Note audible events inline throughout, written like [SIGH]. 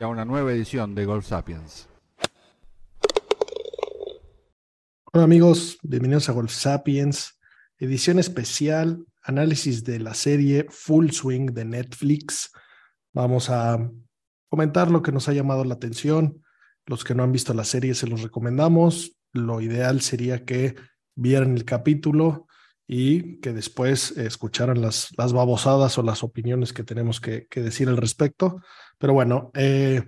a una nueva edición de Golf Sapiens. Hola amigos, bienvenidos a Golf Sapiens, edición especial, análisis de la serie Full Swing de Netflix. Vamos a comentar lo que nos ha llamado la atención. Los que no han visto la serie se los recomendamos. Lo ideal sería que vieran el capítulo y que después escucharan las, las babosadas o las opiniones que tenemos que, decir al respecto. Pero bueno, eh,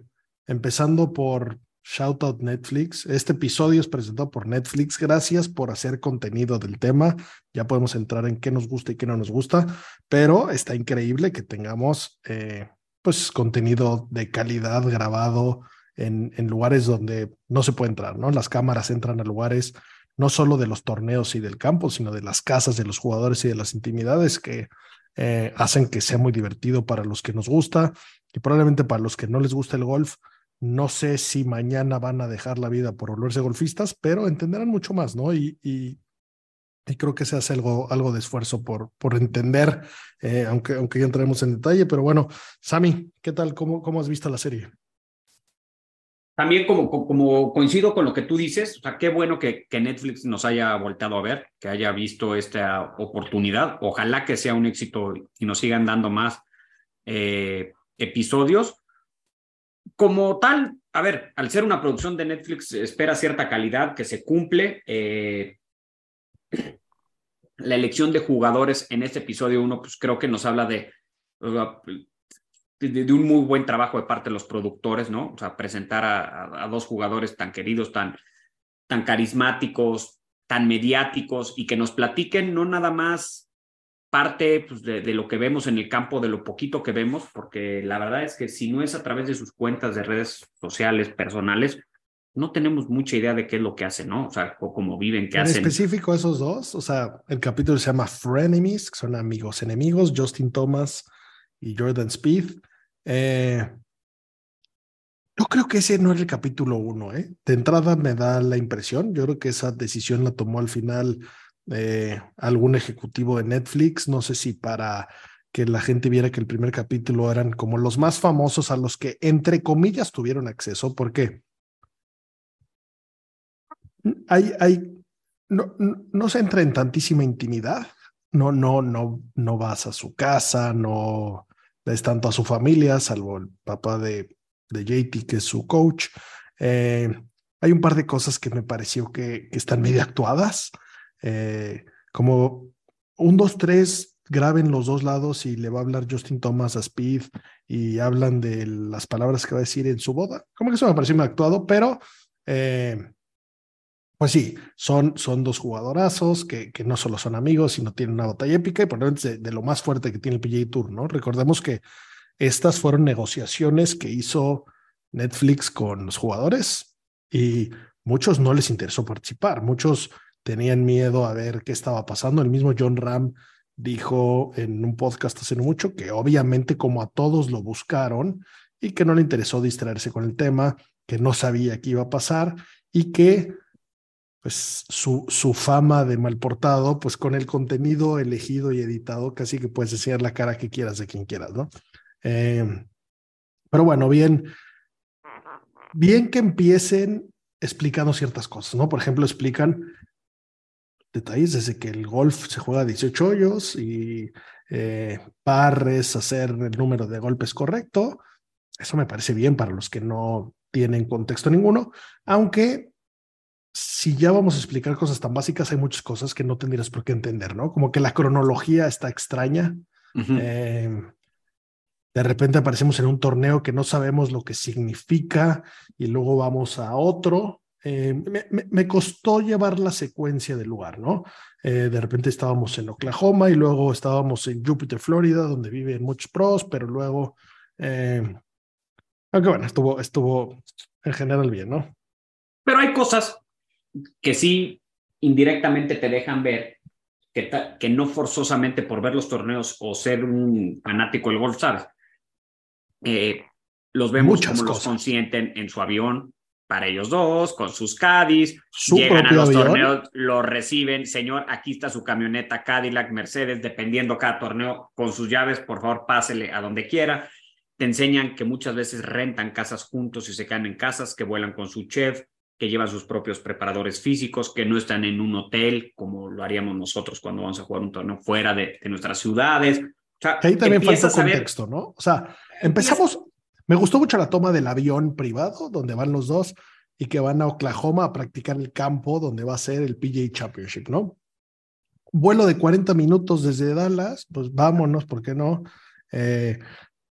empezando por Shout out Netflix. Este episodio es presentado por Netflix. Gracias por hacer contenido del tema. Ya podemos entrar en qué nos gusta y qué no nos gusta, pero está increíble que tengamos eh, pues contenido de calidad grabado en, en, lugares donde no se puede entrar, ¿no? Las cámaras entran a lugares no solo de los torneos y del campo, sino de las casas de los jugadores y de las intimidades que eh, hacen que sea muy divertido para los que nos gusta y probablemente para los que no les gusta el golf no sé si mañana van a dejar la vida por volverse golfistas, pero entenderán mucho más, ¿no? Y, y, creo que se hace algo, algo de esfuerzo por, por entender, eh, aunque, aunque ya entraremos en detalle. Pero bueno, Sami, ¿qué tal? ¿Cómo, cómo has visto la serie? También como, como coincido con lo que tú dices, o sea, qué bueno que, Netflix nos haya volteado a ver, que haya visto esta oportunidad. Ojalá que sea un éxito y nos sigan dando más eh, episodios como tal, a ver, al ser una producción de Netflix, espera cierta calidad que se cumple. Eh, [CLEARS THROAT] la elección de jugadores en este episodio uno, pues creo que nos habla de, de, un muy buen trabajo de parte de los productores, ¿no? O sea, presentar a, dos jugadores tan queridos, tan, tan carismáticos, tan mediáticos y que nos platiquen no nada más parte pues, de, lo que vemos en el campo, de lo poquito que vemos, porque la verdad es que si no es a través de sus cuentas de redes sociales personales, no tenemos mucha idea de qué es lo que hacen, ¿no? O sea, o cómo viven, qué hacen. En específico esos dos, o sea, el capítulo se llama Frenemies, que son amigos enemigos, Justin Thomas y Jordan Speed. Eh, yo creo que ese no es el capítulo uno, ¿eh? De entrada me da la impresión, yo creo que esa decisión la tomó al final eh, algún ejecutivo de Netflix, no sé si para que la gente viera que el primer capítulo eran como los más famosos a los que, entre comillas, tuvieron acceso, porque hay, hay, no, no, se entra en tantísima intimidad, no, no, no, no vas a su casa, no ves tanto a su familia, salvo el papá de, de JT, que es su coach. Eh, hay un par de cosas que me pareció que, están medio actuadas. Eh, como un, dos, tres, graben los dos lados y le va a hablar Justin Thomas a Speed y hablan de las palabras que va a decir en su boda. Como que eso me pareció muy actuado, pero eh, pues sí, son, son dos jugadorazos que, que, no solo son amigos, sino tienen una batalla épica y probablemente de, lo más fuerte que tiene el PGA Tour, ¿no? Recordemos que estas fueron negociaciones que hizo Netflix con los jugadores y muchos no les interesó participar, muchos tenían miedo a ver qué estaba pasando. El mismo John Ram dijo en un podcast hace mucho que obviamente como a todos lo buscaron y que no le interesó distraerse con el tema, que no sabía qué iba a pasar y que pues su, su fama de mal portado, pues con el contenido elegido y editado, casi que puedes decir la cara que quieras de quien quieras, ¿no? Eh, pero bueno, bien, bien que empiecen explicando ciertas cosas, ¿no? Por ejemplo, explican detalles desde que el golf se juega a 18 hoyos y eh, parres, hacer el número de golpes correcto. Eso me parece bien para los que no tienen contexto ninguno, aunque si ya vamos a explicar cosas tan básicas, hay muchas cosas que no tendrías por qué entender, ¿no? Como que la cronología está extraña. Eh, de repente aparecemos en un torneo que no sabemos lo que significa y luego vamos a otro. Eh, me, costó llevar la secuencia del lugar, ¿no? Eh, de repente estábamos en Oklahoma y luego estábamos en Jupiter, Florida, donde viven muchos pros, pero luego, aunque bueno, estuvo, estuvo en general bien, ¿no? Pero hay cosas que sí indirectamente te dejan ver que, que no forzosamente por ver los torneos o ser un fanático del golf, ¿sabes? Eh, los vemos como los consienten en su avión para ellos dos, con sus Caddies, llegan a los torneos, lo reciben, señor, aquí está su camioneta Cadillac, Mercedes, dependiendo cada torneo, con sus llaves, por favor, pásele a donde quiera. Te enseñan que muchas veces rentan casas juntos y se quedan en casas, que vuelan con su chef, que llevan sus propios preparadores físicos, que no están en un hotel como lo haríamos nosotros cuando vamos a jugar un torneo fuera de, nuestras ciudades. ahí también falta contexto, ¿no? O sea, empezamos, me gustó mucho la toma del avión privado, donde van los dos y que van a Oklahoma a practicar el campo donde va a ser el PGA Championship, ¿no? Vuelo de 40 minutos desde Dallas, pues vámonos, ¿por qué no? Eh,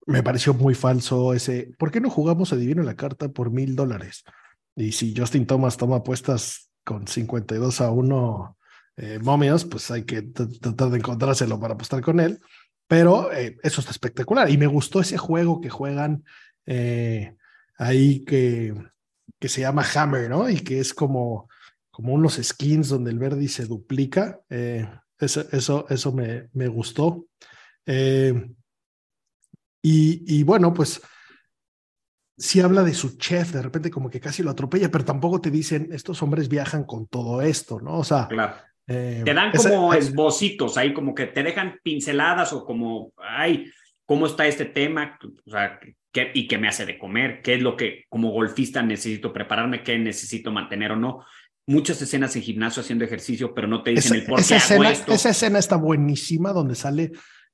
me pareció muy falso ese, ¿por qué no jugamos Adivino la carta por mil dólares? Y si Justin Thomas toma apuestas con 52 a 1 eh, momios, pues hay que tratar de encontrárselo para apostar con él. Pero eh, eso está espectacular. Y me gustó ese juego que juegan eh, ahí que, que se llama Hammer, ¿no? Y que es como, como unos skins donde el verde se duplica. eso, eso, eso me, me gustó. y, y bueno, pues sí habla de su chef, de repente como que casi lo atropella, pero tampoco te dicen, estos hombres viajan con todo esto, ¿no? O sea... Claro. Eh, te dan como esbocitos ahí, como que te dejan pinceladas o como, ay, ¿cómo está este tema? O sea, ¿qué, ¿y qué me hace de comer? ¿Qué es lo que como golfista necesito prepararme? ¿Qué necesito mantener o no? Muchas escenas en gimnasio haciendo ejercicio, pero no te dicen el por qué hago esto. Esa escena está buenísima, donde sale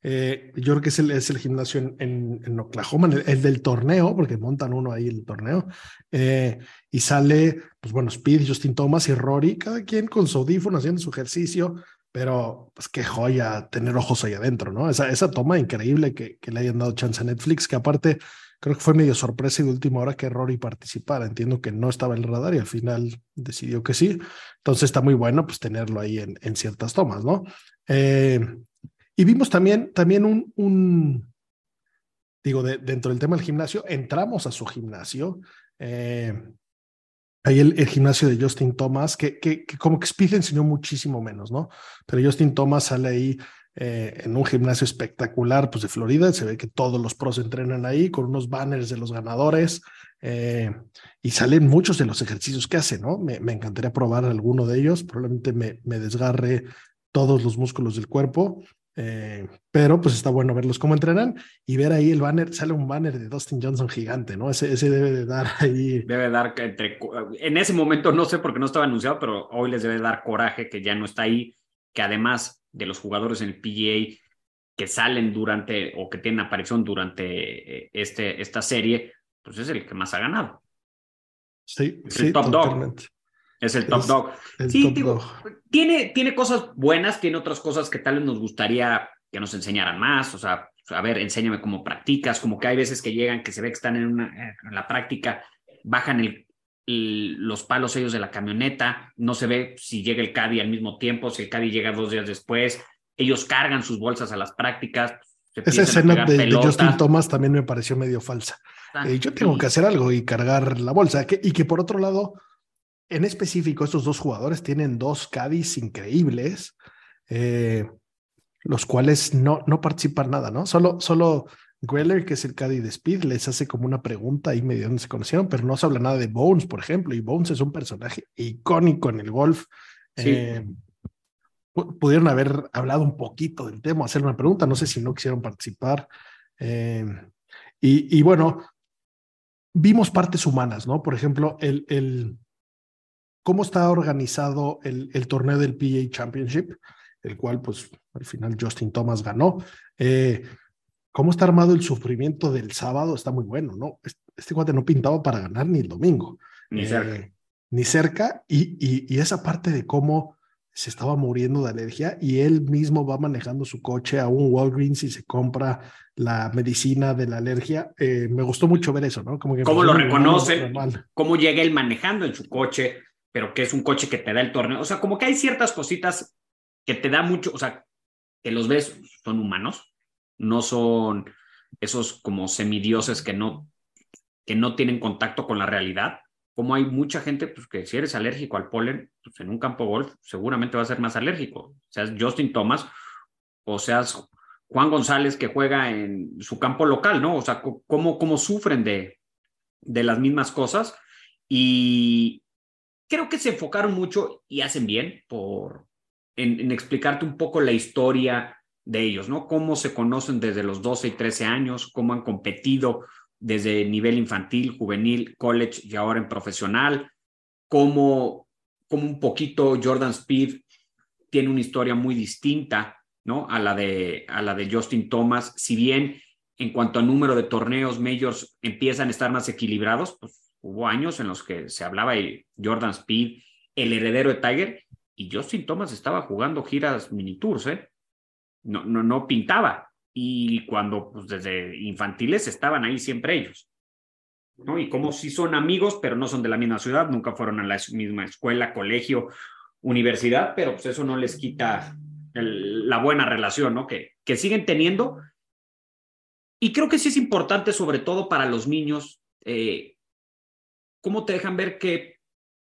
eh, yo creo que es el, es el gimnasio en, en, Oklahoma, el, del torneo, porque montan uno ahí el torneo, eh, y sale, pues bueno, Speed, Justin Thomas y Rory, cada quien con su audífono haciendo su ejercicio, pero pues qué joya tener ojos ahí adentro, ¿no? Esa, esa toma increíble que, le hayan dado chance a Netflix, que aparte creo que fue medio sorpresa y de última hora que Rory participara. Entiendo que no estaba en el radar y al final decidió que sí. Entonces está muy bueno pues tenerlo ahí en, en ciertas tomas, ¿no? Eh, y vimos también, también un, digo, dentro del tema del gimnasio, entramos a su gimnasio. Eh, ahí el, gimnasio de Justin Thomas, que, que, como que Speed enseñó muchísimo menos, ¿no? Pero Justin Thomas sale ahí eh, en un gimnasio espectacular, pues de Florida, se ve que todos los pros entrenan ahí con unos banners de los ganadores eh, y salen muchos de los ejercicios que hace, ¿no? Me, me encantaría probar alguno de ellos, probablemente me, me desgarre todos los músculos del cuerpo, eh, pero pues está bueno verlos cómo entrenan y ver ahí el banner, sale un banner de Dustin Johnson gigante, ¿no? Ese, ese debe de dar [LAUGHS] ahí. Debe dar entre, en ese momento no sé porque no estaba anunciado, pero hoy les debe dar coraje que ya no está ahí, que además de los jugadores en el PGA que salen durante o que tienen aparición durante eh, este, esta serie, pues es el que más ha ganado. Sí, es sí, el top dog. Es el top dog. sí, Tiene, tiene cosas buenas, tiene otras cosas que tal vez nos gustaría que nos enseñaran más. O sea, a ver, enséñame cómo practicas. Como que hay veces que llegan, que se ve que están en, una, en la práctica, bajan el, los palos ellos de la camioneta, no se ve si llega el Caddy al mismo tiempo, si el Caddy llega dos días después, ellos cargan sus bolsas a las prácticas. Esa escena de, Justin Thomas también me pareció medio falsa. Ah, eh, yo tengo que hacer algo y cargar la bolsa. y que por otro lado, en específico, estos dos jugadores tienen dos caddies increíbles, eh, los cuales no, no participan nada, ¿no? Solo, solo Greller, que es el caddy de Speed, les hace como una pregunta ahí medio donde se conocieron, pero no se habla nada de Bones, por ejemplo, y Bones es un personaje icónico en el golf. Eh, pudieron haber hablado un poquito del tema, hacer una pregunta, no sé si no quisieron participar. Eh, y, y, bueno, vimos partes humanas, ¿no? Por ejemplo, el, el, cómo está organizado el, el torneo del PA Championship, el cual pues Al final Justin Thomas ganó. Eh, ¿Cómo está armado el sufrimiento del sábado? Está muy bueno, ¿no? Este cuate no pintaba para ganar ni el domingo. Ni cerca. Eh, ni cerca. Y, y, y esa parte de cómo se estaba muriendo de alergia y él mismo va manejando su coche a un Walgreens y se compra la medicina de la alergia. Eh, me gustó mucho ver eso, ¿no? Como que cómo lo reconocen, cómo llega él manejando en su coche, pero que es un coche que te da el torneo. O sea, como que hay ciertas cositas que te da mucho, o sea, que los ves, son humanos, no son esos como semidioses que no, que no tienen contacto con la realidad como hay mucha gente pues, que si eres alérgico al polen, pues en un campo golf seguramente va a ser más alérgico. Seas Justin Thomas o seas Juan González que juega en su campo local, ¿no? O sea, cómo, cómo sufren de, de las mismas cosas. Y creo que se enfocaron mucho y hacen bien por, en, explicarte un poco la historia de ellos, ¿no? Cómo se conocen desde los 12 y 13 años, cómo han competido desde nivel infantil, juvenil, college y ahora en profesional, como, como un poquito Jordan Speed tiene una historia muy distinta ¿no? a, la de, a la de Justin Thomas, si bien en cuanto a número de torneos majors empiezan a estar más equilibrados, pues hubo años en los que se hablaba de Jordan Speed, el heredero de Tiger, y Justin Thomas estaba jugando giras mini tours, ¿eh? No, no, no pintaba y cuando pues, desde infantiles estaban ahí siempre ellos. ¿no? Y como si son amigos, pero no son de la misma ciudad, nunca fueron a la misma escuela, colegio, universidad, pero pues eso no les quita el, la buena relación ¿no? que, que siguen teniendo. Y creo que sí es importante, sobre todo para los niños, eh, cómo te dejan ver que,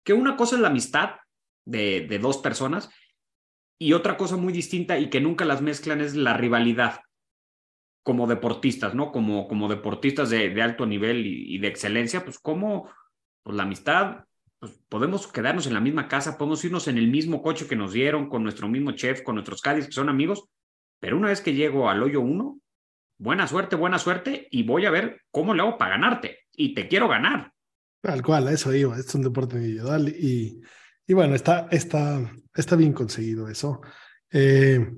que una cosa es la amistad de, de dos personas y otra cosa muy distinta y que nunca las mezclan es la rivalidad como deportistas, ¿no? Como, como deportistas de, de alto nivel y, de excelencia, pues como pues la amistad, pues podemos quedarnos en la misma casa, podemos irnos en el mismo coche que nos dieron, con nuestro mismo chef, con nuestros caddies que son amigos, pero una vez que llego al hoyo uno, buena suerte, buena suerte, y voy a ver cómo le hago para ganarte, y te quiero ganar. Tal cual, eso iba, es un deporte individual y, y bueno, está, está, está bien conseguido eso. Eh,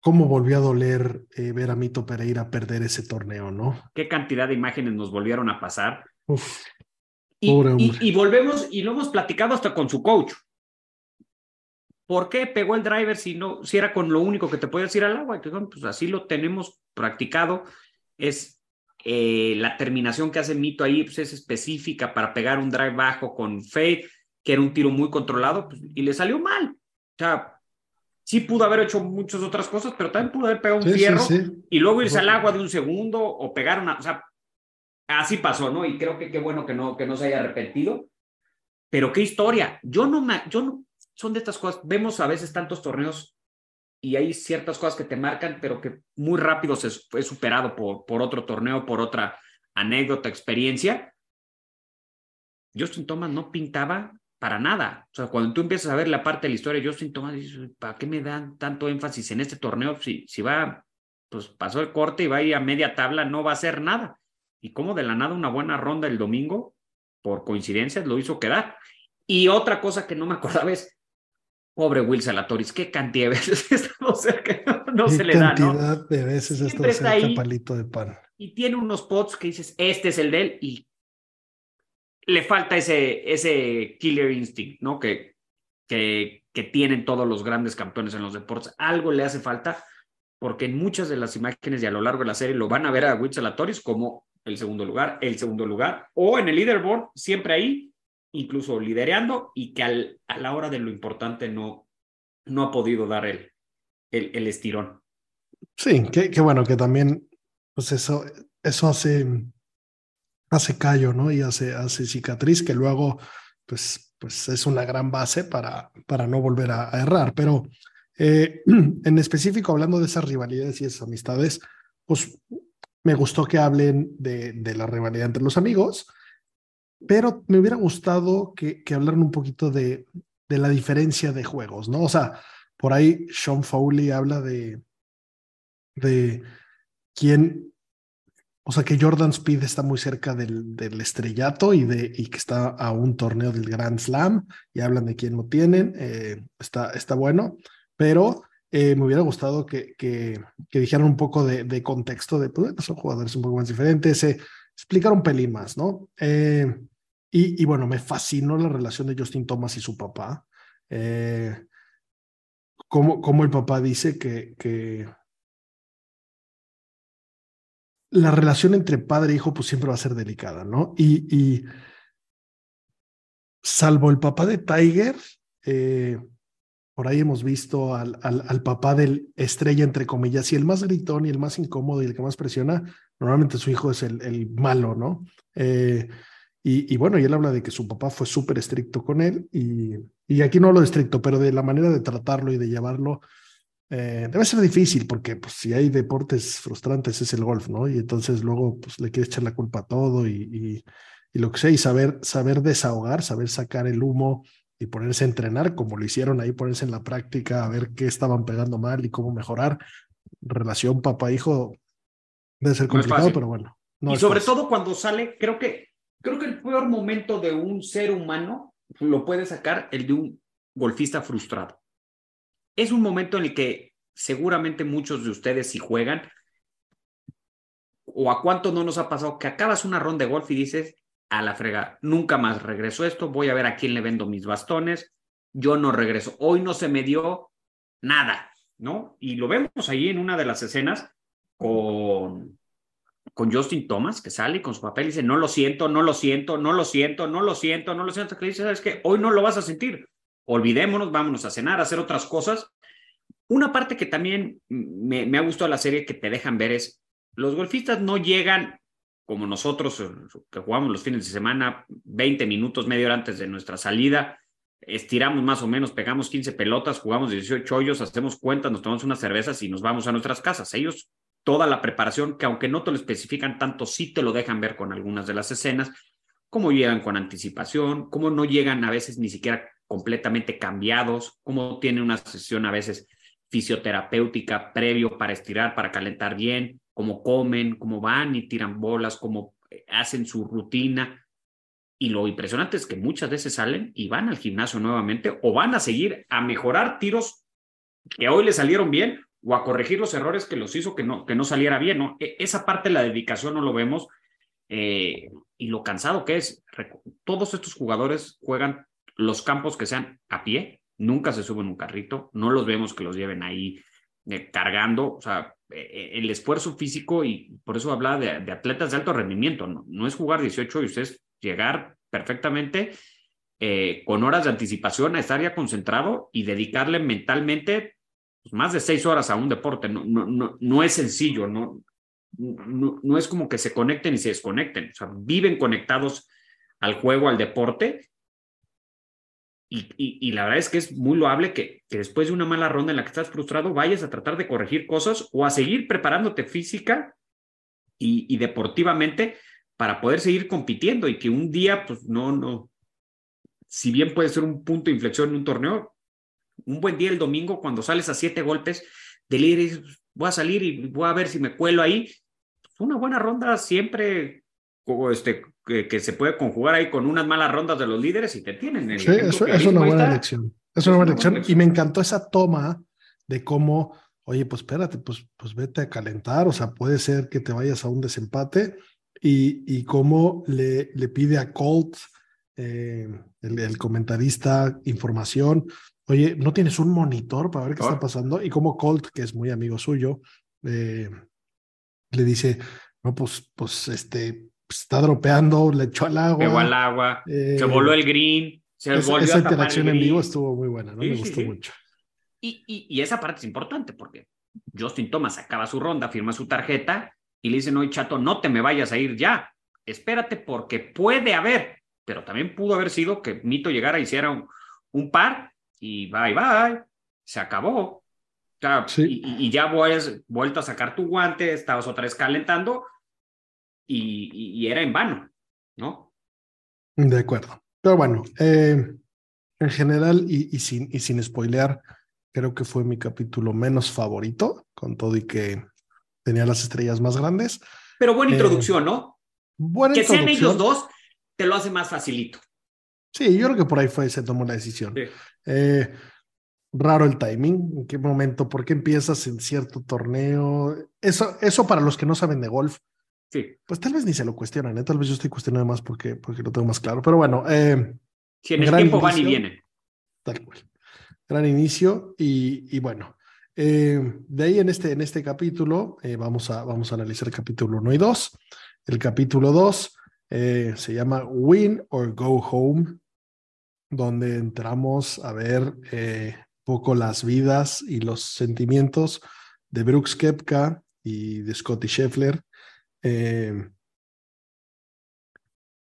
cómo volvió a doler eh, ver a Mito Pereira perder ese torneo, ¿no? Qué cantidad de imágenes nos volvieron a pasar. Uf, y, y, y, volvemos, y lo hemos platicado hasta con su coach. ¿Por qué pegó el driver si no, si era con lo único que te puedes ir al agua? Pues así lo tenemos practicado. Es eh, la terminación que hace Mito ahí, pues es específica para pegar un drive bajo con fade, que era un tiro muy controlado, pues, y le salió mal. O sea, sí pudo haber hecho muchas otras cosas, pero también pudo haber pegado un sí, fierro sí, sí. y luego irse al agua de un segundo o pegar una, o sea, así pasó, ¿no? Y creo que qué bueno que no, que no se haya arrepentido. Pero qué historia. Yo no me, yo no, son de estas cosas, vemos a veces tantos torneos y hay ciertas cosas que te marcan, pero que muy rápido se fue superado por, por otro torneo, por otra anécdota, experiencia. Justin Thomas no pintaba para nada. O sea, cuando tú empiezas a ver la parte de la historia, Justin Thomas dice, ¿para qué me dan tanto énfasis en este torneo? Si, si va, pues pasó el corte y va a ir a media tabla, no va a hacer nada. Y como de la nada una buena ronda el domingo, por coincidencias, lo hizo quedar. Y otra cosa que no me acordaba es, pobre Will Salatoris, qué cantidad de veces [LAUGHS] estamos cerca, no se le da, ¿no? cantidad de veces Siempre está ahí, palito de pan. Y tiene unos pots que dices, este es el de él, y le falta ese, ese killer instinct, ¿no? Que, que, que tienen todos los grandes campeones en los deportes. Algo le hace falta, porque en muchas de las imágenes y a lo largo de la serie lo van a ver a Latoris como el segundo lugar, el segundo lugar, o en el leaderboard, siempre ahí, incluso lidereando, y que al, a la hora de lo importante no, no ha podido dar el, el, estirón. Sí, qué, qué bueno que también, pues eso, eso hace hace callo, ¿no? Y hace, hace cicatriz que luego, pues, pues es una gran base para, para no volver a, a errar. Pero eh, [CLEARS THROAT] en específico, hablando de esas rivalidades y esas amistades, pues me gustó que hablen de, de la rivalidad entre los amigos, pero me hubiera gustado que, que hablaran un poquito de, de la diferencia de juegos, ¿no? O sea, por ahí Sean Foley habla de, de quién, o sea que Jordan Speed está muy cerca del, del estrellato y, de, y que está a un torneo del Grand Slam y hablan de quién lo tienen. Eh, está, está bueno, pero Eh, me hubiera gustado que, que, que dijeran un poco de, de contexto de, pues, son jugadores un poco más diferentes, eh, explicar un pelín más, ¿no? Eh, y, y, bueno, me fascinó la relación de Justin Thomas y su papá. Eh, como, el papá dice que, que la relación entre padre e hijo pues siempre va a ser delicada, ¿no? Y, y salvo el papá de Tiger, eh, por ahí hemos visto al, al, al, papá del estrella, entre comillas, y el más gritón y el más incómodo y el que más presiona, normalmente su hijo es el, el malo, ¿no? Eh, y, y, bueno, y él habla de que su papá fue súper estricto con él, y, y, aquí no hablo de estricto, pero de la manera de tratarlo y de llevarlo, eh, debe ser difícil, porque pues, si hay deportes frustrantes es el golf, ¿no? Y entonces luego pues, le quieres echar la culpa a todo y, y lo que sea, y saber, saber desahogar, saber sacar el humo y ponerse a entrenar, como lo hicieron ahí, ponerse en la práctica, a ver qué estaban pegando mal y cómo mejorar. Relación papá-hijo debe ser complicado, no pero bueno. No y sobre fácil. todo cuando sale, creo que, creo que el peor momento de un ser humano lo puede sacar el de un golfista frustrado. Es un momento en el que seguramente muchos de ustedes si juegan, o a cuánto no nos ha pasado que acabas una ronda de golf y dices, a la frega, nunca más regreso esto, voy a ver a quién le vendo mis bastones, yo no regreso, hoy no se me dio nada, ¿no? Y lo vemos ahí en una de las escenas con, con Justin Thomas, que sale con su papel y dice, no lo siento, no lo siento, no lo siento, no lo siento, no lo siento, que dice, sabes que hoy no lo vas a sentir, olvidémonos, vámonos a cenar, a hacer otras cosas. Una parte que también me, ha gustado la serie que te dejan ver es, los golfistas no llegan como nosotros que jugamos los fines de semana, 20 minutos, media hora antes de nuestra salida, estiramos más o menos, pegamos 15 pelotas, jugamos 18 hoyos, hacemos cuentas, nos tomamos unas cervezas y nos vamos a nuestras casas. Ellos, toda la preparación, que aunque no te lo especifican tanto, sí te lo dejan ver con algunas de las escenas, cómo llegan con anticipación, cómo no llegan a veces ni siquiera completamente cambiados, cómo tienen una sesión a veces fisioterapéutica previo para estirar, para calentar bien, cómo comen, cómo van y tiran bolas, cómo eh, hacen su rutina. Y lo impresionante es que muchas veces salen y van al gimnasio nuevamente o van a seguir a mejorar tiros que hoy le salieron bien o a corregir los errores que los hizo que no, que no saliera bien. ¿no? E, esa parte de la dedicación no lo vemos eh, y lo cansado que es. Todos estos jugadores juegan los campos que sean a pie, nunca se suben un carrito, no los vemos que los lleven ahí eh, cargando, o sea, eh, el esfuerzo físico y por eso hablaba de, de, atletas de alto rendimiento, no, no es jugar 18 y ustedes llegar perfectamente eh, con horas de anticipación a estar ya concentrado y dedicarle mentalmente pues, más de seis horas a un deporte. No, no, no, no es sencillo, no, no, no es como que se conecten y se desconecten, viven conectados al juego, al deporte y, y, y, la verdad es que es muy loable que, que, después de una mala ronda en la que estás frustrado vayas a tratar de corregir cosas o a seguir preparándote física y, y deportivamente para poder seguir compitiendo y que un día, pues no, no, si bien puede ser un punto de inflexión en un torneo, un buen día el domingo cuando sales a siete golpes de líder, voy a salir y voy a ver si me cuelo ahí. Una buena ronda siempre este, que, que, se puede conjugar ahí con unas malas rondas de los líderes y te tienen. El sí, eso, es una buena elección. Es una buena elección. Y me encantó esa toma de cómo, oye, pues espérate, pues, pues vete a calentar, o sea, puede ser que te vayas a un desempate y, y cómo le, le pide a Colt, eh, el, el, comentarista, información. Oye, ¿no tienes un monitor para ver qué está pasando? Y como Colt, que es muy amigo suyo, eh, le dice, no, pues, pues, este, pues, está dropeando, le echó al agua. Pegó al agua, eh, se voló el green, se esa, volvió esa interacción en vivo estuvo muy buena, ¿no? Sí, Me gustó sí, mucho. Y, y, y, esa parte es importante porque Justin Thomas acaba su ronda, firma su tarjeta y le dicen, oye, chato, no te me vayas a ir ya, espérate porque puede haber, pero también pudo haber sido que Mito llegara y hiciera un, un par y bye, bye, se acabó. Sí. y, y, ya vueltas vuelto a sacar tu guante, estabas otra vez calentando y, y, era en vano, ¿no? De acuerdo. Pero bueno, eh, en general y, y, sin, y sin spoilear, creo que fue mi capítulo menos favorito, con todo y que tenía las estrellas más grandes. Pero buena eh, introducción, ¿no? Buena que introducción. sean ellos dos te lo hace más facilito. Sí, yo creo que por ahí fue, se tomó la decisión. Sí. Eh, raro el timing, en qué momento, por qué empiezas en cierto torneo. Eso, eso para los que no saben de golf, Sí. pues tal vez ni se lo cuestionan, ¿eh? tal vez yo estoy cuestionando más porque, porque lo tengo más claro. Pero bueno, eh, Si en el tiempo van y inicio. vienen. tal cual. Gran inicio y, y bueno, eh, de ahí en este, en este capítulo eh, vamos, a, vamos a analizar el capítulo 1 y 2. El capítulo 2 eh, se llama Win or Go Home, donde entramos a ver eh, poco las vidas y los sentimientos de Brooks Kepka y de Scotty Scheffler. Eh,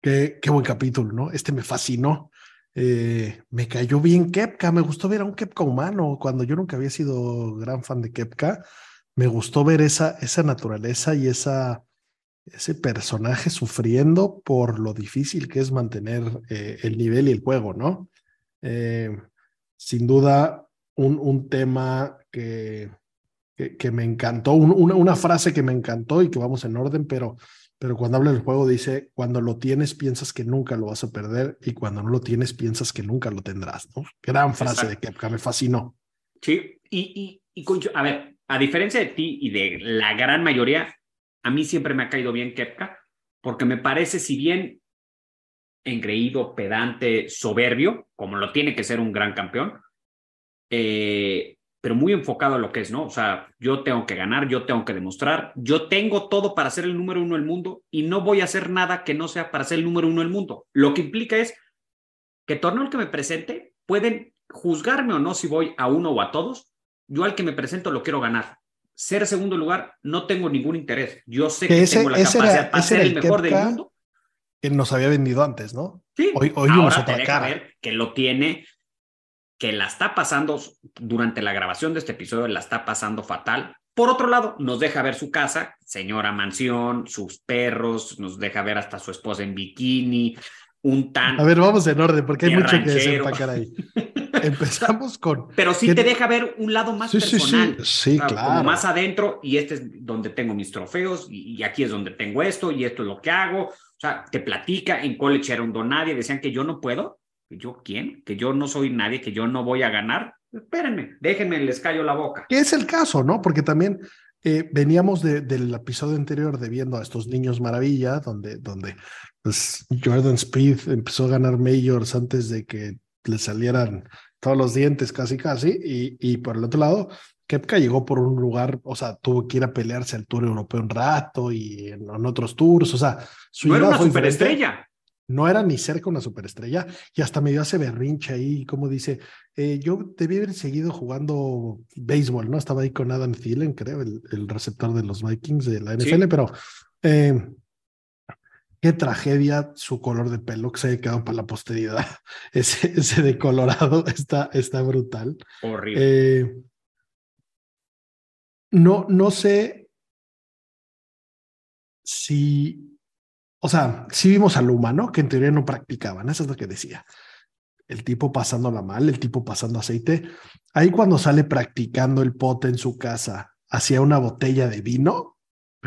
qué, qué buen capítulo, ¿no? Este me fascinó. Eh, me cayó bien Kepka, me gustó ver a un Kepka humano, cuando yo nunca había sido gran fan de Kepka, me gustó ver esa, esa naturaleza y esa, ese personaje sufriendo por lo difícil que es mantener eh, el nivel y el juego, ¿no? Eh, sin duda, un, un tema que, que, que me encantó, un- una, una frase que me encantó y que vamos en orden, pero, pero cuando habla del juego dice, cuando lo tienes piensas que nunca lo vas a perder y cuando no lo tienes piensas que nunca lo tendrás, ¿no? Gran frase de. Kepka, me fascinó. Sí, y, y, y a ver, a diferencia de ti y de la gran mayoría, a mí siempre me ha caído bien Kepka, porque me parece, si bien engreído, pedante, soberbio, como lo tiene que ser un gran campeón, eh, pero muy enfocado a lo que es, ¿no? O sea, yo tengo que ganar, yo tengo que demostrar, yo tengo todo para ser el número uno del mundo y no voy a hacer nada que no sea para ser el número uno del mundo. Lo que implica es que torneo el que me presente, pueden juzgarme o no si voy a uno o a todos, yo al que me presento lo quiero ganar. Ser segundo lugar, no tengo ningún interés. Yo sé Que que, ese- tengo la era- capacidad para ser el mejor del mundo. Que nos había vendido antes, ¿no? Sí, Hoy- hoy ahora otra cara. ver que lo tiene, que la está pasando durante la grabación de este episodio, la está pasando fatal. Por otro lado, nos deja ver su casa, señora mansión, sus perros, nos deja ver hasta su esposa en bikini, un tan... A ver, vamos en orden porque hay mucho que ranchero. desempacar ahí. [LAUGHS] Empezamos con... Pero sí ¿Qué- te deja ver un lado más Sí, sí, sí, personal. sí, claro. Como más adentro, y este es donde tengo mis trofeos, y, y aquí es donde tengo esto, y esto es lo que hago. O sea, te platica, en college era un don nadie, decían que yo no puedo. ¿Que ¿Yo quién? Que yo no soy nadie, que yo no voy a ganar. Espérenme, déjenme, les callo la boca. Que es el caso, ¿no? Porque también eh, veníamos de- del episodio anterior de viendo a estos niños maravilla, donde, donde pues, Jordan Speed empezó a ganar majors antes de que le salieran todos los dientes casi casi, y, y por el otro lado, Kepka llegó por un lugar, o sea, tuvo que ir a pelearse al Tour Europeo un rato y en, en otros tours, o sea, su No era una superestrella. no era ni cerca una superestrella y hasta me dio ese berrinche ahí, como dice, eh, yo debí haber seguido jugando béisbol, ¿no? Estaba ahí con Adam Thielen, creo, el, el receptor de los Vikings de la NFL, Sí. pero eh, qué tragedia su color de pelo que se haya quedado para la posteridad. [LAUGHS] Ese, ese de Colorado [LAUGHS] está, está brutal. Horrible. Eh, no, no sé si, o sea, sí vimos a Luma, ¿no? Que en teoría no practicaban, eso es lo que decía. El tipo pasándola mal, el tipo pasando aceite. Ahí cuando sale practicando el pote en su casa hacia una botella de vino,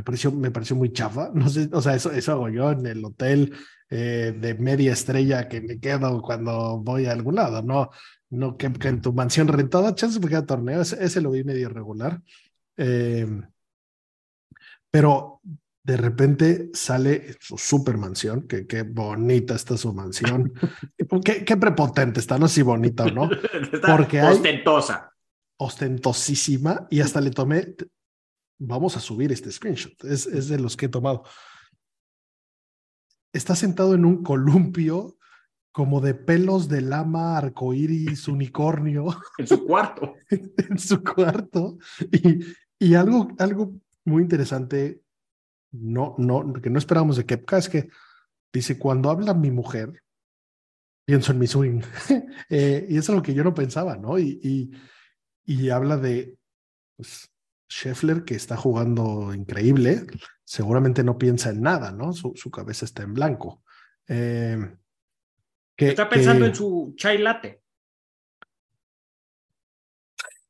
me pareció, me pareció muy chafa. [LAUGHS] No sé, o sea, eso, eso hago yo en el hotel eh, de media estrella que me quedo cuando voy a algún lado, ¿no? No que, que en tu mansión rentada, chance porque era torneo, ese, ese lo vi medio irregular. Eh, pero de repente sale su super mansión, que qué bonita está su mansión. [LAUGHS] qué, qué prepotente está, no sé si bonita o no, [LAUGHS] Está porque hay- ostentosa. ostentosísima y hasta le tomé, vamos a subir este screenshot, es, es de los que he tomado. Está sentado en un columpio como de pelos de lama, arcoíris, unicornio. [LAUGHS] En su cuarto. [LAUGHS] en su cuarto. Y, y algo, algo muy interesante, no, no, que no esperábamos de Kepka, es que dice, cuando habla mi mujer, pienso en mi swing. [LAUGHS] Eh, y eso es lo que yo no pensaba, ¿no? Y, y, y habla de pues, Scheffler, que está jugando increíble, seguramente no piensa en nada, ¿no? Su, su cabeza está en blanco. Eh, que, Está pensando que- en su chai latte.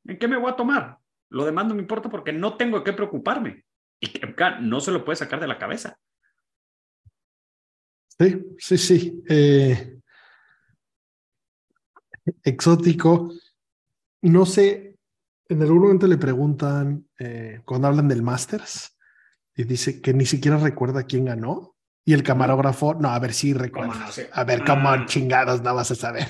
¿En qué me voy a tomar? Lo demás no me importa porque no tengo de qué preocuparme. Y Kepka no se lo puede sacar de la cabeza. Sí, sí, sí. Eh, exótico. no sé, en algún momento le preguntan, eh, cuando hablan del Masters, y dice que ni siquiera recuerda quién ganó. Y el camarógrafo, no, a ver si recuerda. A ver, cómo ah. chingados no vas a saber.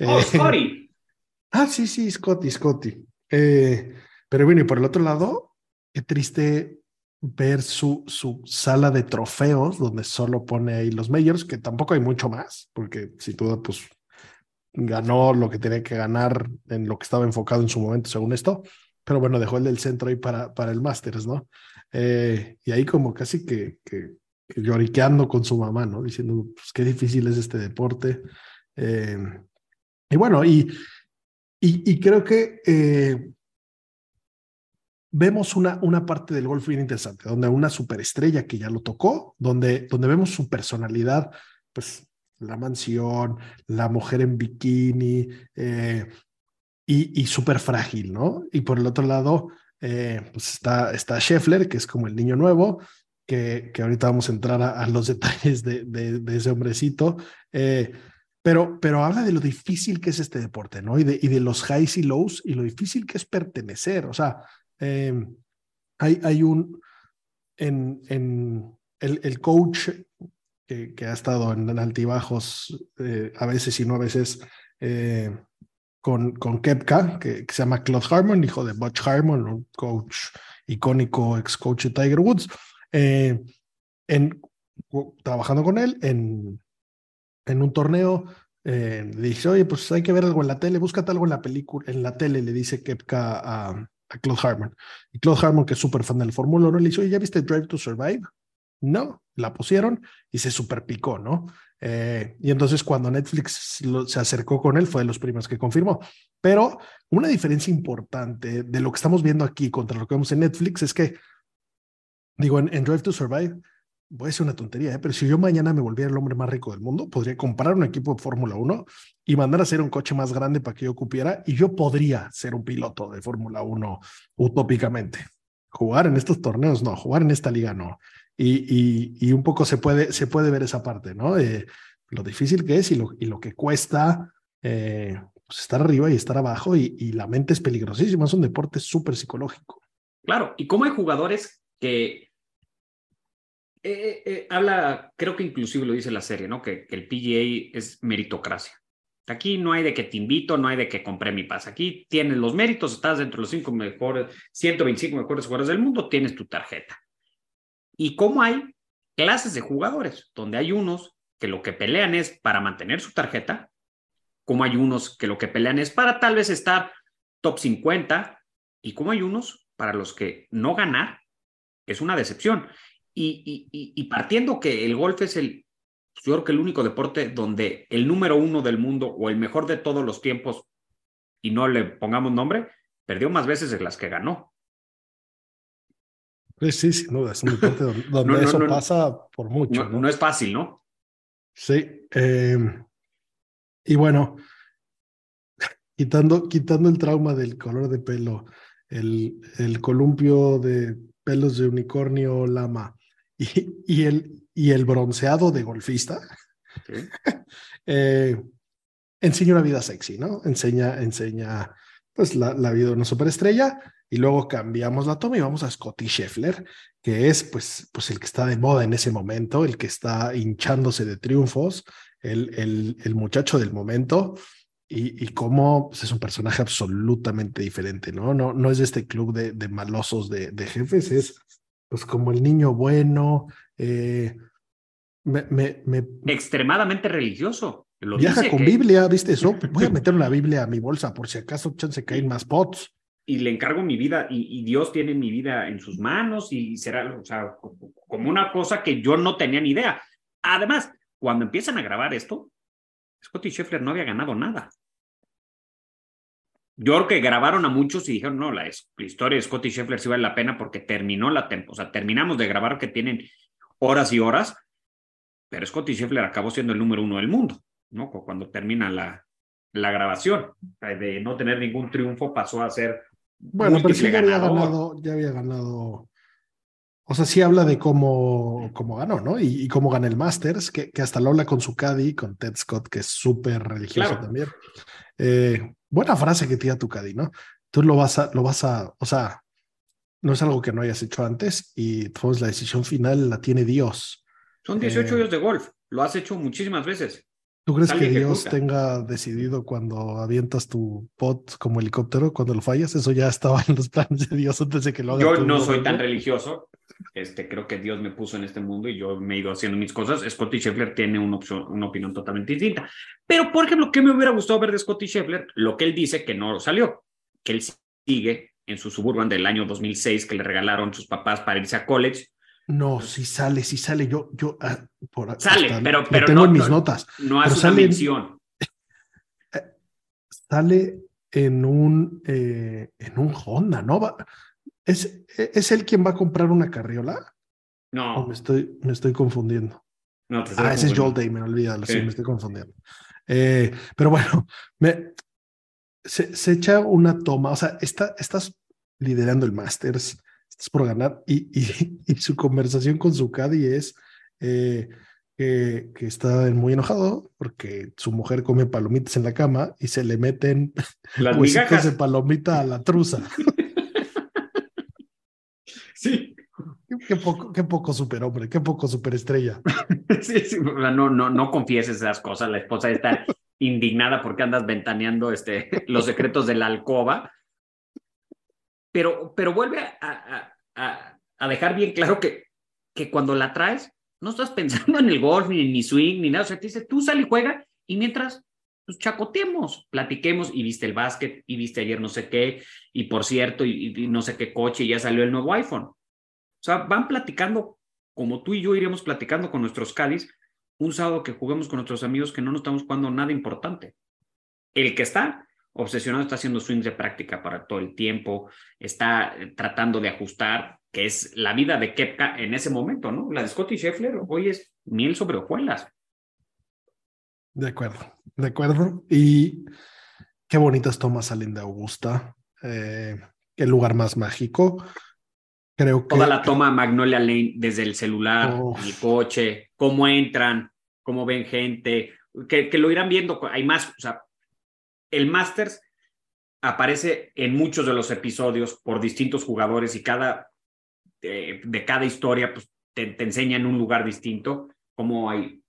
Oh, Scotty. [LAUGHS] ah, sí, sí, Scotty, Scotty. Eh, pero bueno, y por el otro lado, qué triste ver su, su sala de trofeos, donde solo pone ahí los majors, que tampoco hay mucho más, porque si tú, pues, ganó lo que tenía que ganar en lo que estaba enfocado en su momento, según esto. Pero bueno, dejó el del centro ahí para, para el Masters, ¿no? Eh, y ahí como casi que, que, lloriqueando con su mamá, ¿no? Diciendo, pues qué difícil es este deporte. Eh, y bueno, y, y, creo que eh, vemos una, una parte del golf bien interesante, donde una superestrella que ya lo tocó, donde, donde vemos su personalidad, pues la mansión, la mujer en bikini, y, y súper frágil, ¿no? Y por el otro lado, eh, pues está, está Scheffler, que es como el niño nuevo, que, que ahorita vamos a entrar a, los [LAUGHS] detalles de, de, ese hombrecito, eh, pero, pero habla de lo difícil que es este deporte, ¿no? Y de, y de los highs y lows y lo difícil que es pertenecer, o sea, em, hay, hay un, en, en el coach que, que, ha estado en, altibajos eh, a veces y no a veces, con, con Kepka, que, se llama Claude Harmon, hijo de Butch Harmon, un coach icónico, ex coach de Tiger Woods, eh, en, trabajando con él en, en un torneo. Eh, le dice, oye, pues hay que ver algo en la tele, búscate algo en la película, en la tele, le dice Kepka a, a Claude Harmon. Y Claude Harmon, que es súper fan del Fórmula 1, le dice, oye, ¿ya viste Drive to Survive? No, la pusieron y se super picó, ¿no? Eh, y entonces cuando Netflix se acercó con él fue de los primeros que confirmó. Pero una diferencia importante de lo que estamos viendo aquí contra lo que vemos en Netflix es que, digo, en, Drive to Survive, voy a decir una tontería, ¿eh? pero si yo mañana me volviera el hombre más rico del mundo, podría comprar un equipo de Fórmula 1 y mandar a hacer un coche más grande para que yo cupiera y yo podría ser un piloto de Fórmula 1 utópicamente. Jugar en estos torneos, no, jugar en esta liga, no. Y, y, un poco se puede, se puede ver esa parte, ¿no? Eh, lo difícil que es y lo, y lo que cuesta eh, pues estar arriba y estar abajo y, y, la mente es peligrosísima, es un deporte súper psicológico. Claro, y cómo hay jugadores que eh, habla, creo que inclusive lo dice la serie, ¿no? Que, que, el PGA es meritocracia. Aquí no hay de que te invito, no hay de que compré mi paz. Aquí tienes los méritos, estás dentro de los cinco mejores, 125 mejores jugadores del mundo, tienes tu tarjeta y cómo hay clases de jugadores, donde hay unos que lo que pelean es para mantener su tarjeta, como hay unos que lo que pelean es para tal vez estar top 50, y como hay unos para los que no ganar es una decepción. Y, y, partiendo que el golf es el, yo creo que el único deporte donde el número uno del mundo o el mejor de todos los tiempos, y no le pongamos nombre, perdió más veces de las que ganó. Sí, sí, no, es un deporte [LAUGHS] donde, eso pasa por mucho. No, es fácil, ¿no? Sí. Em, y bueno, [LAUGHS] quitando, quitando el trauma del color de pelo, el, el columpio de pelos de unicornio lama [LAUGHS] y, y, el, y el bronceado de golfista, eh, enseña una vida sexy, ¿no? Enseña, enseña pues la, la vida de una superestrella y luego cambiamos la toma y vamos a Scotty Scheffler, que es pues, pues el que está de moda en ese momento, el que está hinchándose de triunfos, el, el, el muchacho del momento, y, y cómo pues, es un personaje absolutamente diferente, ¿no? No, no es este club de, de malosos de, de, jefes, es pues como el niño bueno, eh, me, me, me... extremadamente religioso. Lo viaja con Biblia, ¿viste eso? [LAUGHS] Voy a meter una Biblia a mi bolsa por si acaso chance caen más pots y le encargo mi vida y, Dios tiene mi vida en sus manos y será, o sea, como una cosa que yo no tenía ni idea. Además, cuando empiezan a grabar esto, Scotty Scheffler no había ganado nada. Yo creo que grabaron a muchos y dijeron, no, la, historia de Scotty Scheffler sí vale la pena porque terminó la temporada, o sea, terminamos de grabar que tienen horas y horas, pero Scotty Scheffler acabó siendo el número uno del mundo, ¿no? Cuando termina la, la grabación, de no tener ningún triunfo pasó a ser bueno, pero sí ya había ganado, ya había ganado o sea, sí habla de cómo, cómo ganó, ¿no? Y, cómo gana el Masters, que, que, hasta lo habla con su caddy, con Ted Scott, que es súper religioso también. Eh, buena frase que tira tu caddy, ¿no? Tú lo vas a, lo vas a, o sea, no es algo que no hayas hecho antes y pues la decisión final la tiene Dios. Son 18 años de golf, lo has hecho muchísimas veces. ¿Tú crees que Dios tenga decidido cuando avientas tu pot como helicóptero, cuando lo fallas? Eso ya estaba en los planes de Dios antes de que lo haga. Yo no soy tan religioso, este, creo que Dios me puso en este mundo y yo me he ido haciendo mis cosas. Scotty Scheffler tiene una, opción, una opinión totalmente distinta. Pero, por ejemplo, ¿qué me hubiera gustado ver de Scotty Scheffler? Lo que él dice que no salió, que él sigue en su suburban del año 2006 que le regalaron sus papás para irse a college. No, si sale, si sale. Yo, yo, ah, por, sale, pero, pero tengo en mis notas. No hace una mención. [LAUGHS] Sale en un, eh, en un Honda, ¿no? ¿Es, ¿Es él quien va a comprar una carriola? No. me estoy, me estoy confundiendo. No, ah, ese es Joel Damon, olvídalo, sí. me estoy confundiendo. Eh, pero bueno, me, se, se, echa una toma, o sea, está, estás liderando el Masters, estás por ganar, y, y, [LAUGHS] y su conversación con su caddy es eh, que, que, está muy enojado porque su mujer come palomitas en la cama y se le meten [LAUGHS] las huesitos de palomita a la truza. [LAUGHS] Sí. Qué poco, qué poco superhombre, qué poco superestrella. Sí, sí, no, no, no confieses esas cosas. La esposa está indignada porque andas ventaneando este, los secretos de la alcoba. Pero, pero vuelve a, a, a, dejar bien claro que, que cuando la traes, no estás pensando en el golf, ni en mi swing, ni nada. O sea, te dice, tú sal y juega, y mientras pues chacotemos, platiquemos y viste el básquet y viste ayer no sé qué y por cierto y, no sé qué coche y ya salió el nuevo iPhone. O sea, van platicando como tú y yo iremos platicando con nuestros Cádiz un sábado que juguemos con nuestros amigos que no nos estamos jugando nada importante. El que está obsesionado está haciendo swings de práctica para todo el tiempo, está eh, tratando de ajustar, que es la vida de Kepka en ese momento, ¿no? La de Scotty Scheffler hoy es miel sobre hojuelas. De acuerdo, de acuerdo. Y qué bonitas tomas salen de Augusta. Eh, el lugar más mágico. Creo que. Toda la toma Magnolia Lane desde el celular, el coche, cómo entran, cómo ven gente, que, que, lo irán viendo. Hay más, o sea, el Masters aparece en muchos de los episodios por distintos jugadores y cada de, de cada historia pues, te, enseña en un lugar distinto cómo hay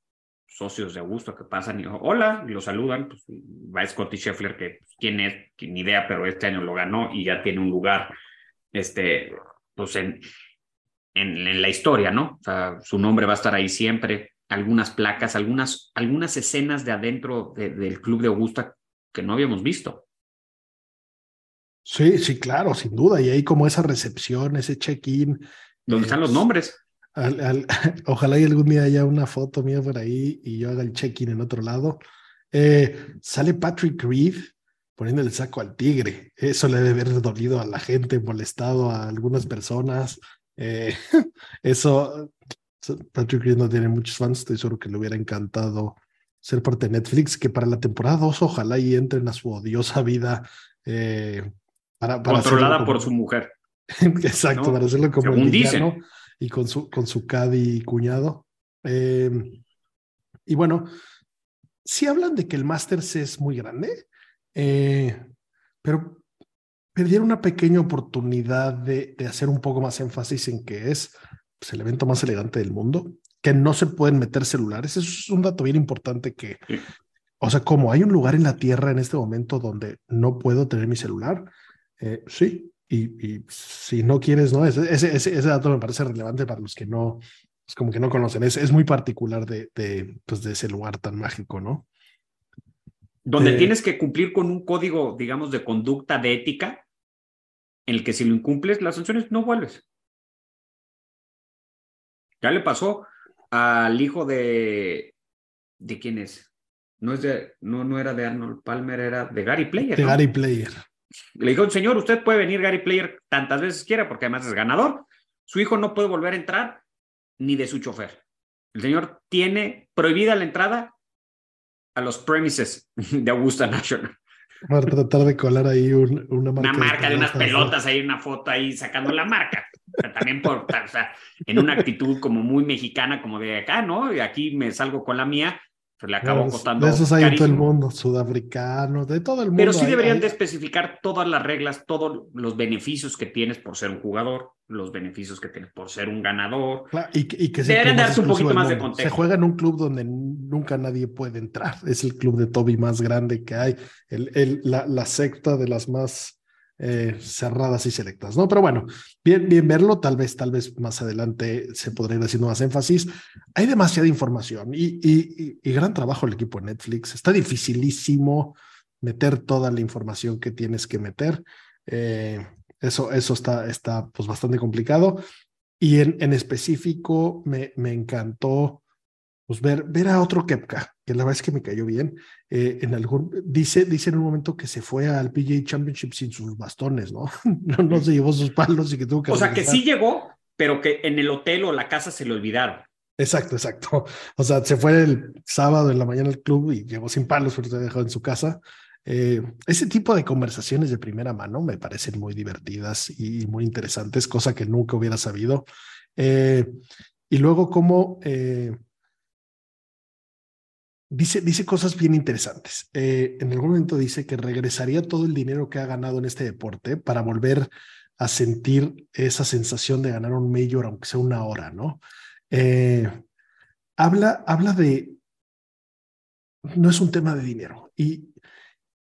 socios de Augusto que pasan y hola, y lo saludan, pues va Scotty Scheffler, que pues, quién es, ni idea, pero este año lo ganó y ya tiene un lugar, este, pues en, en, la historia, ¿no? O sea, su nombre va a estar ahí siempre, algunas placas, algunas, algunas escenas de adentro del club de Augusta que no habíamos visto. Sí, sí, claro, sin duda. Y ahí como esa recepción, ese check-in. Donde están los nombres. [LAUGHS] ojalá y algún día haya una foto mía por ahí y yo haga el check-in en otro lado. Eh, sale Patrick Reed poniendo el saco al tigre. Eso le debe haber dolido a la gente, molestado a algunas personas. Eh, [LAUGHS] eso, Patrick Reed no tiene muchos fans, estoy seguro que le hubiera encantado ser parte de Netflix, que para la temporada 2 ojalá y entren a su odiosa vida. Eh, para, Controlada por su mujer. [LAUGHS] Exacto, para hacerlo como Según el y con su, con su caddy cuñado. Eh, y bueno, sí hablan de que el Masters es muy grande, eh, pero perdieron una pequeña oportunidad de, de, hacer un poco más énfasis en que es pues, el evento más elegante del mundo, que no se pueden meter celulares. Eso es un dato bien importante que, o sea, como hay un lugar en la Tierra en este momento donde no puedo tener mi celular, eh, sí, y, si no quieres, ¿no? Ese, ese, ese, dato me parece relevante para los que no, pues como que no conocen. Es, es muy particular de, de, pues de ese lugar tan mágico, ¿no? Donde eh, tienes que cumplir con un código, digamos, de conducta, de ética, en el que si lo incumples, las sanciones no vuelves. Ya le pasó al hijo de. ¿De quién es? No, es de, no, no era de Arnold Palmer, era de Gary Player. De Gary Player. Le dijo, señor, usted puede venir Gary Player tantas veces quiera porque además es ganador. Su hijo no puede volver a entrar ni de su chofer. El señor tiene prohibida la entrada a los premises de Augusta National. Para tratar de colar ahí una marca. Una marca de, unas pelotas ahí, una foto ahí sacando la marca. También por, o sea, en una actitud como muy mexicana, como de acá, ¿no? Y aquí me salgo con la mía, pues le acabó costando. De esos hay en todo el mundo, sudafricanos, de todo el mundo. Pero sí deberían de especificar todas las reglas, todos los beneficios que tienes por ser un jugador, los beneficios que tienes por ser un ganador. y, y que deberían darte un poquito más de contexto. Se juega en un club donde nunca nadie puede entrar. Es el club de Toby más grande que hay, el, el, la, la secta de las más eh, cerradas y selectas, ¿no? Pero bueno, bien, bien verlo, tal vez, tal vez más adelante se podría ir haciendo más énfasis. Hay demasiada información y, gran trabajo el equipo de Netflix. Está dificilísimo meter toda la información que tienes que meter. Eh, eso, eso está, está pues bastante complicado. Y en, en específico me, me encantó pues ver, ver a otro Kepka, que la verdad es que me cayó bien. Eh, en algún, dice, dice en un momento que se fue al PGA Championship sin sus bastones, ¿no? [LAUGHS] no, no se llevó sus palos y que tuvo que. O sea, que sí llegó, pero que en el hotel o la casa se le olvidaron. Exacto, exacto. O sea, se fue el sábado en la mañana al club y llegó sin palos, pero se dejó en su casa. Eh, ese tipo de conversaciones de primera mano me parecen muy divertidas y muy interesantes, cosa que nunca hubiera sabido. Eh, y luego, cómo eh, Dice, dice cosas bien interesantes. Eh, en algún momento dice que regresaría todo el dinero que ha ganado en este deporte para volver a sentir esa sensación de ganar un mayor, aunque sea una hora, ¿no? Eh, habla, habla de, no es un tema de dinero y,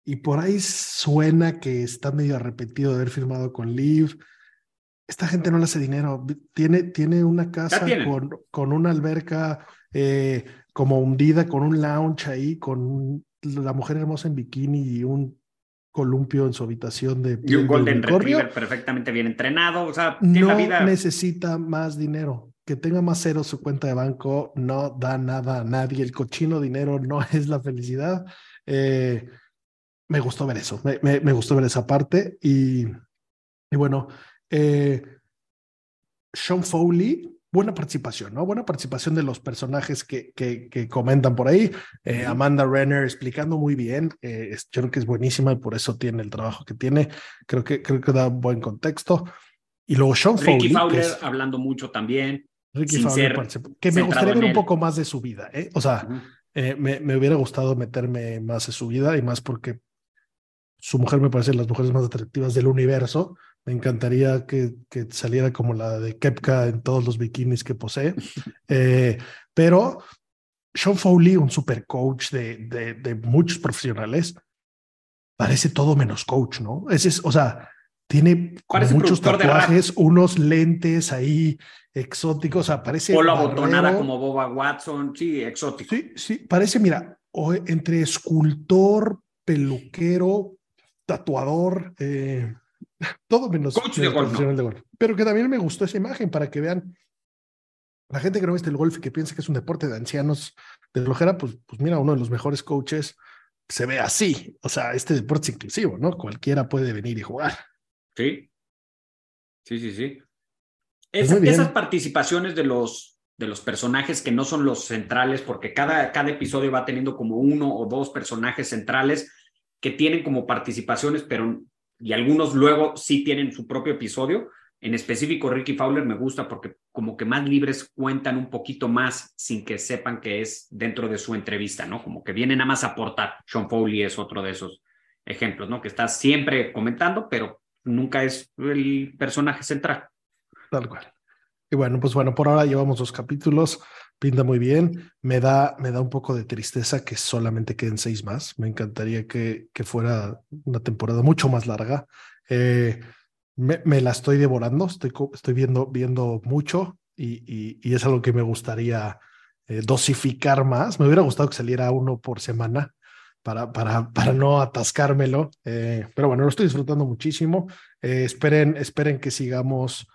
y por ahí suena que está medio arrepentido de haber firmado con Liv. Esta gente no le hace dinero, tiene, tiene una casa con, con una alberca, eh, como hundida con un lounge ahí, con la mujer hermosa en bikini y un columpio en su habitación de y un golden retriever perfectamente bien entrenado, o sea, no vida... necesita más dinero. Que tenga más cero su cuenta de banco no da nada a nadie. El cochino dinero no [LAUGHS] es la felicidad. Eh, me gustó ver eso, me, me, me, gustó ver esa parte y, y bueno, eh, Sean Foley buena participación, ¿no? Buena participación de los personajes que, que, que comentan por ahí. Eh, Amanda Renner explicando muy bien. Eh, yo creo que es buenísima y por eso tiene el trabajo que tiene. Creo que, creo que da buen contexto. Y luego Sean Ricky Fowler, hablando mucho también. Ricky Fowler, que me gustaría ver un poco más de su vida, ¿eh? O sea, eh, me, me, hubiera gustado meterme más en su vida y más porque su mujer me parece las mujeres más atractivas del universo. Me encantaría que, que saliera como la de Kepka en todos los bikinis que posee. [LAUGHS] Eh, pero Sean Foley, un super coach de, de, de, muchos profesionales, parece todo menos coach, ¿no? Ese es, o sea, tiene muchos tatuajes, unos lentes ahí exóticos, o sea, parece. O la botonada como Boba Watson, sí, exótico. Sí, sí, parece, mira, entre escultor, peluquero, tatuador, eh, todo menos Coach de golf, de golf. Pero que también me gustó esa imagen para que vean la gente que no viste el golf y que piensa que es un deporte de ancianos de flojera, pues, pues mira, uno de los mejores coaches se ve así. O sea, este deporte es inclusivo, ¿no? Cualquiera puede venir y jugar. Sí. Sí, sí, sí. Es, esas participaciones de los, de los personajes que no son los centrales, porque cada, cada episodio va teniendo como uno o dos personajes centrales que tienen como participaciones, pero y algunos luego sí tienen su propio episodio. En específico, Ricky Fowler me gusta porque como que más libres cuentan un poquito más sin que sepan que es dentro de su entrevista, ¿no? Como que vienen a más aportar. Sean Foley es otro de esos ejemplos, ¿no? Que está siempre comentando, pero nunca es el personaje central. Tal cual. Y bueno, pues bueno, por ahora llevamos dos capítulos, pinta muy bien. Me da, me da un poco de tristeza que solamente queden seis más. Me encantaría que, fuera una temporada mucho más larga. Eh, me, la estoy devorando, estoy, estoy viendo, viendo mucho y, y, es algo que me gustaría eh, dosificar más. Me hubiera gustado que saliera uno por semana para, para, para no atascármelo, eh, pero bueno, lo estoy disfrutando muchísimo. Esperen, esperen que sigamos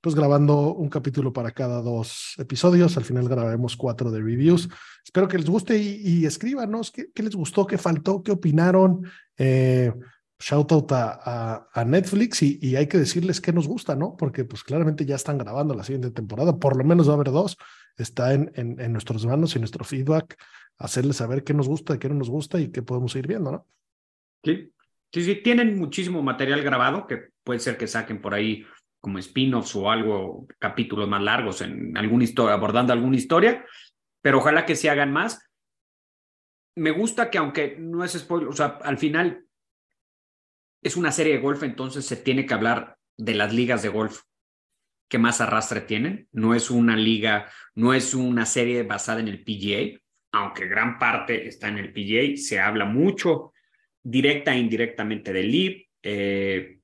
pues grabando un capítulo para cada dos episodios. Al final grabaremos cuatro de reviews. Espero que les guste y, y escríbanos qué, qué, les gustó, qué faltó, qué opinaron. Eh, shout out a, a, Netflix y, y, hay que decirles qué nos gusta, ¿no? Porque pues claramente ya están grabando la siguiente temporada, por lo menos va a haber dos. Está en, en, nuestras manos y nuestro feedback, hacerles saber qué nos gusta, qué no nos gusta y qué podemos ir viendo, ¿no? Sí, sí, sí, tienen muchísimo material grabado que puede ser que saquen por ahí como spin-offs o algo, capítulos más largos en alguna historia, abordando alguna historia, pero ojalá que se hagan más. Me gusta que aunque no es spoiler, o sea, al final es una serie de golf, entonces se tiene que hablar de las ligas de golf que más arrastre tienen. No es una liga, no es una serie basada en el PGA, aunque gran parte está en el PGA. Se habla mucho directa e indirectamente del LIB. Eh,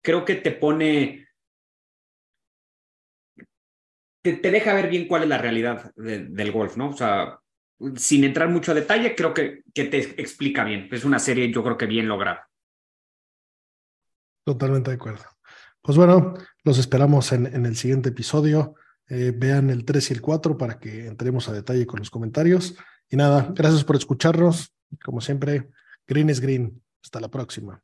creo que te pone, te, deja ver bien cuál es la realidad del golf, ¿no? O sea, sin entrar mucho a detalle, creo que, que te explica bien. Es una serie, yo creo que bien lograda. Totalmente de acuerdo. Pues bueno, los esperamos en, el siguiente episodio. Eh, vean el 3 y el 4 para que entremos a detalle con los comentarios. Y nada, gracias por escucharnos. Como siempre, Green is Green. Hasta la próxima.